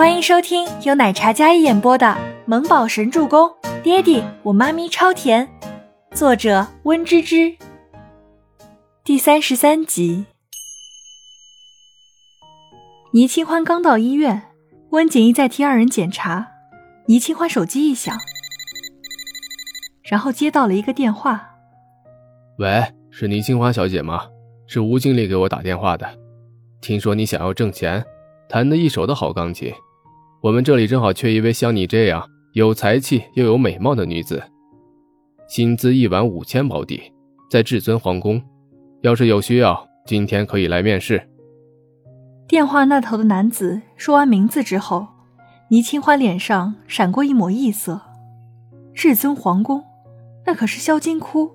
欢迎收听由奶茶嘉一演播的《萌宝神助攻》，爹地我妈咪超甜，作者温芝芝。第三十三集。倪清欢刚到医院，温景逸在替二人检查。倪清欢手机一响，然后接到了一个电话：“喂，是倪清欢小姐吗？是吴经理给我打电话的，听说你想要挣钱，弹得一手的好钢琴。”我们这里正好缺一位像你这样有才气又有美貌的女子，薪资一晚五千保底，在至尊皇宫。要是有需要，今天可以来面试。电话那头的男子说完名字之后，倪清欢脸上闪过一抹异色。至尊皇宫，那可是销金窟，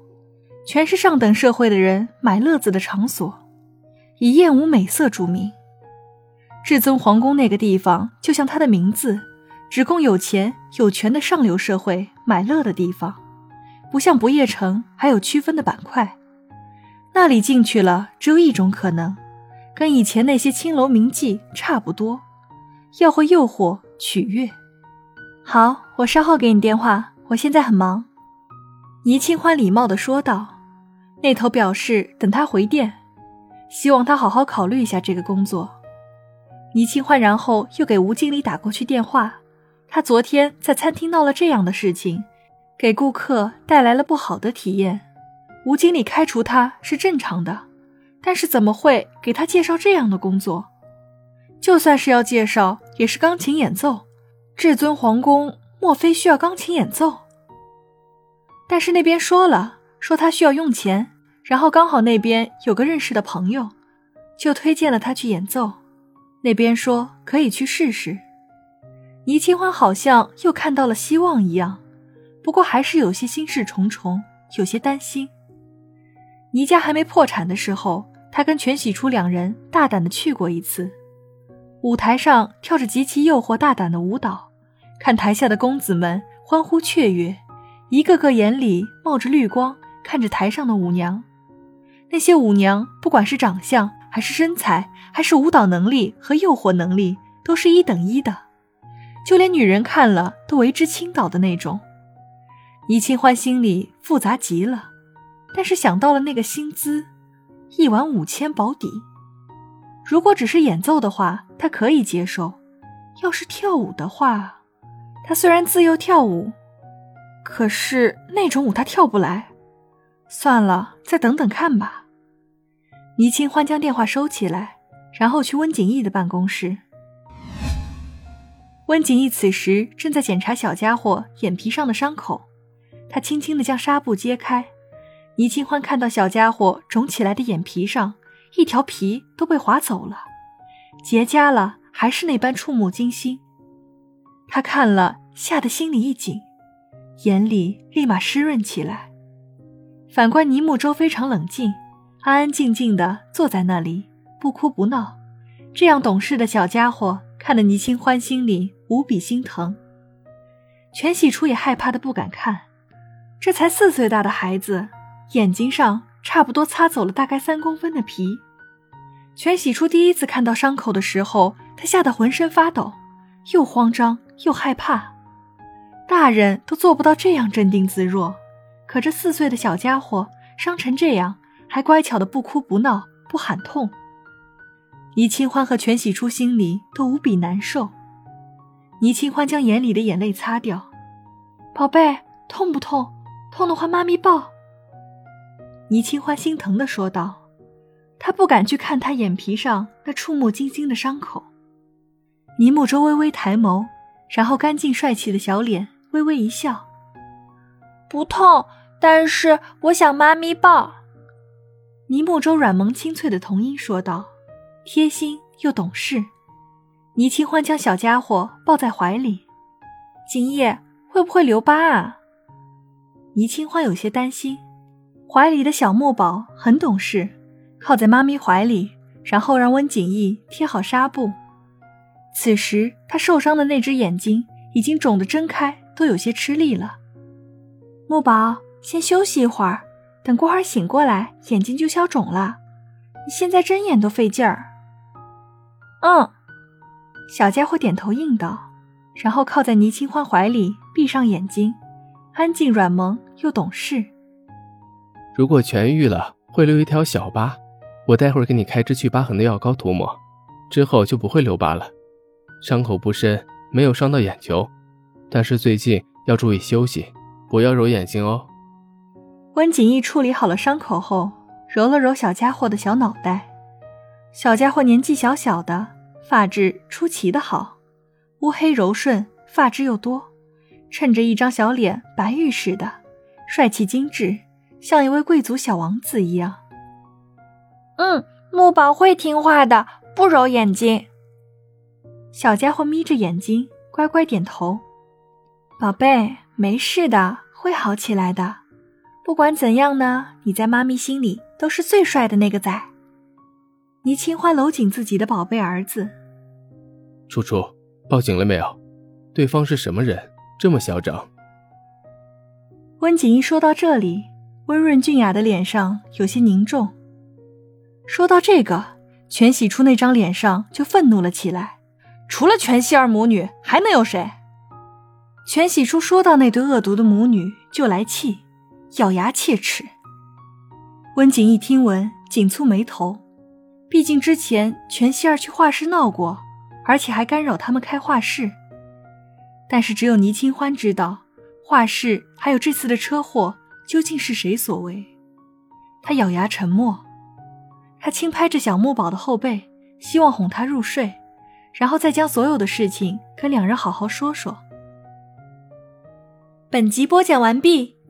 全是上等社会的人买乐子的场所，以艳舞美色著名。至尊皇宫那个地方，就像它的名字，只供有钱有权的上流社会买乐的地方，不像不夜城还有区分的板块。那里进去了，只有一种可能，跟以前那些青楼名妓差不多，要会诱惑取悦。好，我稍后给你电话，我现在很忙。倪清欢礼貌地说道。那头表示等他回电，希望他好好考虑一下这个工作。倪清欢然后又给吴经理打过去电话，他昨天在餐厅闹了这样的事情，给顾客带来了不好的体验。吴经理开除他是正常的，但是怎么会给他介绍这样的工作？就算是要介绍，也是钢琴演奏。至尊皇宫莫非需要钢琴演奏？但是那边说了，说他需要用钱，然后刚好那边有个认识的朋友，就推荐了他去演奏。那边说可以去试试，倪清欢好像又看到了希望一样，不过还是有些心事重重，有些担心。倪家还没破产的时候，他跟全喜初两人大胆的去过一次，舞台上跳着极其诱惑大胆的舞蹈，看台下的公子们欢呼雀跃，一个个眼里冒着绿光，看着台上的舞娘，那些舞娘不管是长相。还是身材，还是舞蹈能力和诱惑能力，都是一等一的，就连女人看了都为之倾倒的那种。倪清欢心里复杂极了，但是想到了那个薪资，一晚五千保底，如果只是演奏的话，他可以接受；要是跳舞的话，他虽然自幼跳舞，可是那种舞他跳不来。算了，再等等看吧。倪清欢将电话收起来，然后去温景逸的办公室。温景逸此时正在检查小家伙眼皮上的伤口，他轻轻地将纱布揭开。倪清欢看到小家伙肿起来的眼皮上，一条皮都被划走了，结痂了，还是那般触目惊心。他看了，吓得心里一紧，眼里立马湿润起来。反观倪木舟，非常冷静。安安静静地坐在那里，不哭不闹。这样懂事的小家伙，看得倪清欢心里无比心疼。全喜初也害怕的不敢看，这才四岁大的孩子，眼睛上差不多擦走了大概三公分的皮。全喜初第一次看到伤口的时候，他吓得浑身发抖，又慌张又害怕。大人都做不到这样镇定自若，可这四岁的小家伙伤成这样。还乖巧的不哭不闹不喊痛，倪清欢和全喜初心里都无比难受。倪清欢将眼里的眼泪擦掉，宝贝，痛不痛？痛的话，妈咪抱。倪清欢心疼的说道。她不敢去看他眼皮上那触目惊心的伤口。倪木舟微微抬眸，然后干净帅气的小脸微微一笑，不痛，但是我想妈咪抱。倪木舟软萌清脆的童音说道：“贴心又懂事。”倪清欢将小家伙抱在怀里，景叶会不会留疤啊？倪清欢有些担心。怀里的小木宝很懂事，靠在妈咪怀里，然后让温景逸贴好纱布。此时他受伤的那只眼睛已经肿得睁开都有些吃力了。木宝，先休息一会儿。等过会儿醒过来，眼睛就消肿了。你现在睁眼都费劲儿。嗯，小家伙点头应道，然后靠在倪清欢怀里，闭上眼睛，安静、软萌又懂事。如果痊愈了，会留一条小疤，我待会儿给你开支去疤痕的药膏涂抹，之后就不会留疤了。伤口不深，没有伤到眼球，但是最近要注意休息，不要揉眼睛哦。温景逸处理好了伤口后，揉了揉小家伙的小脑袋。小家伙年纪小小的，发质出奇的好，乌黑柔顺，发质又多，衬着一张小脸白玉似的，帅气精致，像一位贵族小王子一样。嗯，木宝会听话的，不揉眼睛。小家伙眯着眼睛，乖乖点头。宝贝，没事的，会好起来的。不管怎样呢，你在妈咪心里都是最帅的那个仔。倪清欢搂紧自己的宝贝儿子。楚楚，报警了没有？对方是什么人？这么嚣张。温景一说到这里，温润俊雅的脸上有些凝重。说到这个，全喜初那张脸上就愤怒了起来。除了全希儿母女，还能有谁？全喜初说到那对恶毒的母女，就来气。咬牙切齿。温景一听闻，紧蹙眉头。毕竟之前全希儿去画室闹过，而且还干扰他们开画室。但是只有倪清欢知道，画室还有这次的车祸究竟是谁所为。他咬牙沉默。他轻拍着小木宝的后背，希望哄他入睡，然后再将所有的事情跟两人好好说说。本集播讲完毕。